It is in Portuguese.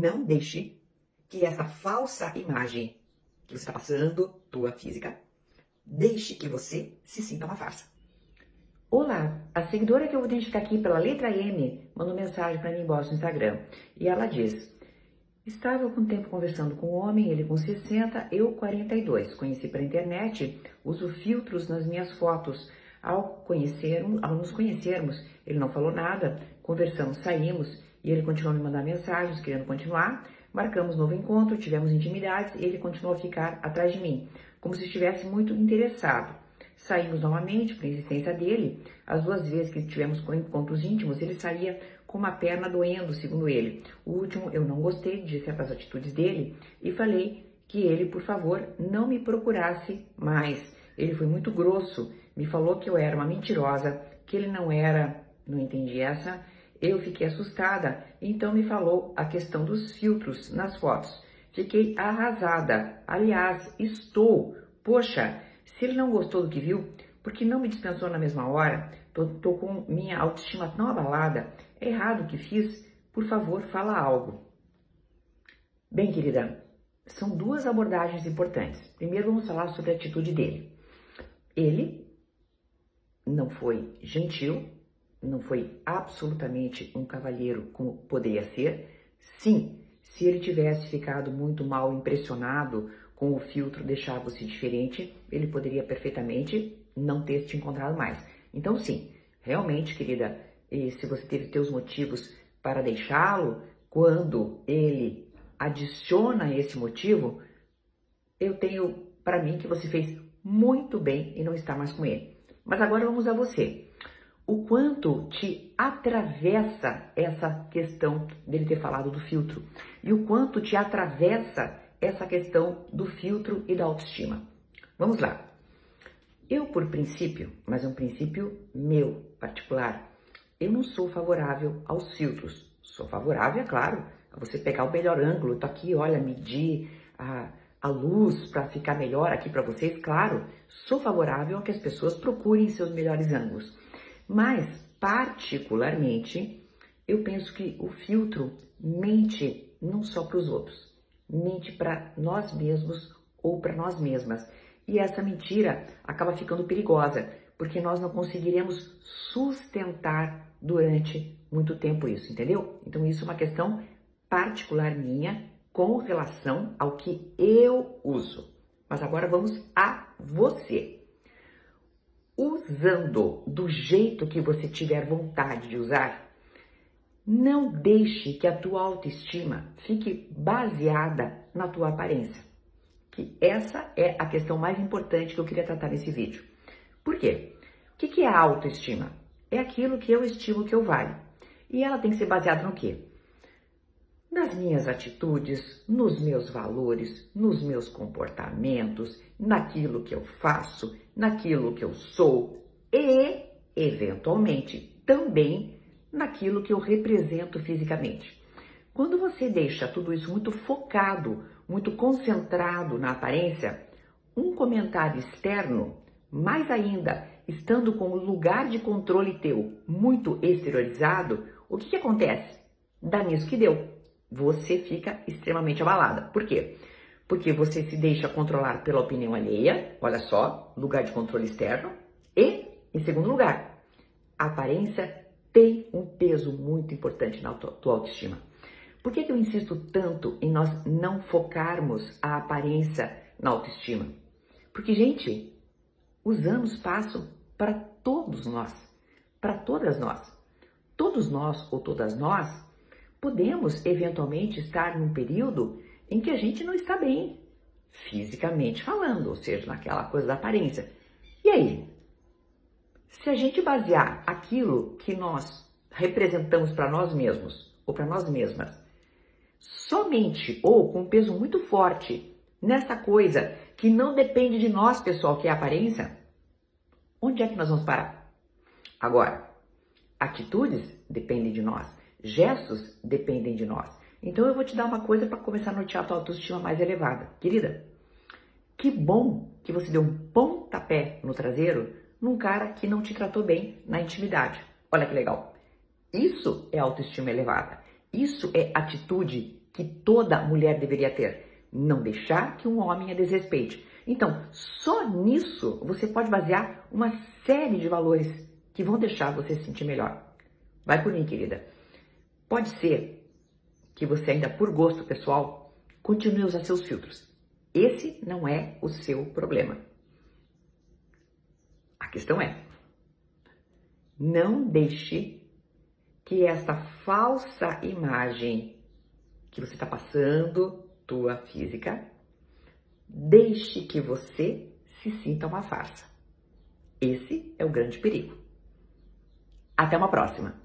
Não deixe que essa falsa imagem que você está passando, tua física, deixe que você se sinta uma farsa. Olá, a seguidora que eu vou identificar aqui pela letra M mandou mensagem para mim embaixo no Instagram e ela diz: Estava com tempo conversando com um homem, ele com 60, eu 42. Conheci pela internet, uso filtros nas minhas fotos. Ao, conhecer, ao nos conhecermos, ele não falou nada, conversamos, saímos e ele continuou me mandar mensagens querendo continuar. Marcamos novo encontro, tivemos intimidades e ele continuou a ficar atrás de mim, como se estivesse muito interessado. Saímos novamente, por insistência dele. As duas vezes que tivemos encontros íntimos, ele saía com uma perna doendo, segundo ele. O último, eu não gostei de certas atitudes dele e falei que ele, por favor, não me procurasse mais. Ele foi muito grosso, me falou que eu era uma mentirosa, que ele não era, não entendi essa. Eu fiquei assustada, então me falou a questão dos filtros nas fotos. Fiquei arrasada. Aliás, estou. Poxa, se ele não gostou do que viu, porque não me dispensou na mesma hora, tô, tô com minha autoestima tão abalada, é errado o que fiz, por favor, fala algo. Bem, querida, são duas abordagens importantes. Primeiro, vamos falar sobre a atitude dele. Ele não foi gentil, não foi absolutamente um cavalheiro como poderia ser. Sim, se ele tivesse ficado muito mal impressionado com o filtro deixava-se diferente, ele poderia perfeitamente não ter te encontrado mais. Então, sim, realmente, querida, se você teve teus motivos para deixá-lo, quando ele adiciona esse motivo, eu tenho para mim que você fez muito bem e não está mais com ele. Mas agora vamos a você. O quanto te atravessa essa questão dele ter falado do filtro e o quanto te atravessa essa questão do filtro e da autoestima. Vamos lá. Eu, por princípio, mas é um princípio meu, particular, eu não sou favorável aos filtros. Sou favorável, é claro, a você pegar o melhor ângulo. Tô aqui, olha, medir a, a luz para ficar melhor aqui para vocês. Claro, sou favorável a que as pessoas procurem seus melhores ângulos. Mas, particularmente, eu penso que o filtro mente não só para os outros, mente para nós mesmos ou para nós mesmas. E essa mentira acaba ficando perigosa, porque nós não conseguiremos sustentar durante muito tempo isso, entendeu? Então isso é uma questão particular minha com relação ao que eu uso. Mas agora vamos a você. Usando do jeito que você tiver vontade de usar, não deixe que a tua autoestima fique baseada na tua aparência que essa é a questão mais importante que eu queria tratar nesse vídeo. Por quê? O que é a autoestima? É aquilo que eu estimo que eu valho. E ela tem que ser baseada no quê? Nas minhas atitudes, nos meus valores, nos meus comportamentos, naquilo que eu faço, naquilo que eu sou e, eventualmente, também naquilo que eu represento fisicamente. Quando você deixa tudo isso muito focado muito concentrado na aparência, um comentário externo, mais ainda, estando com o lugar de controle teu muito exteriorizado, o que, que acontece? Dá nisso que deu. Você fica extremamente abalada. Por quê? Porque você se deixa controlar pela opinião alheia, olha só, lugar de controle externo. E, em segundo lugar, a aparência tem um peso muito importante na tua autoestima. Por que, que eu insisto tanto em nós não focarmos a aparência na autoestima? Porque, gente, os anos passam para todos nós, para todas nós. Todos nós ou todas nós podemos eventualmente estar num período em que a gente não está bem, fisicamente falando, ou seja, naquela coisa da aparência. E aí? Se a gente basear aquilo que nós representamos para nós mesmos ou para nós mesmas somente ou com um peso muito forte nessa coisa que não depende de nós, pessoal, que é a aparência, onde é que nós vamos parar? Agora, atitudes dependem de nós, gestos dependem de nós. Então eu vou te dar uma coisa para começar a notear a tua autoestima mais elevada. Querida, que bom que você deu um pontapé no traseiro num cara que não te tratou bem na intimidade. Olha que legal. Isso é autoestima elevada. Isso é atitude que toda mulher deveria ter: não deixar que um homem a desrespeite. Então, só nisso você pode basear uma série de valores que vão deixar você se sentir melhor. Vai por mim, querida. Pode ser que você ainda por gosto pessoal continue a usar seus filtros. Esse não é o seu problema. A questão é: não deixe que esta falsa imagem que você está passando, tua física, deixe que você se sinta uma farsa. Esse é o grande perigo. Até uma próxima!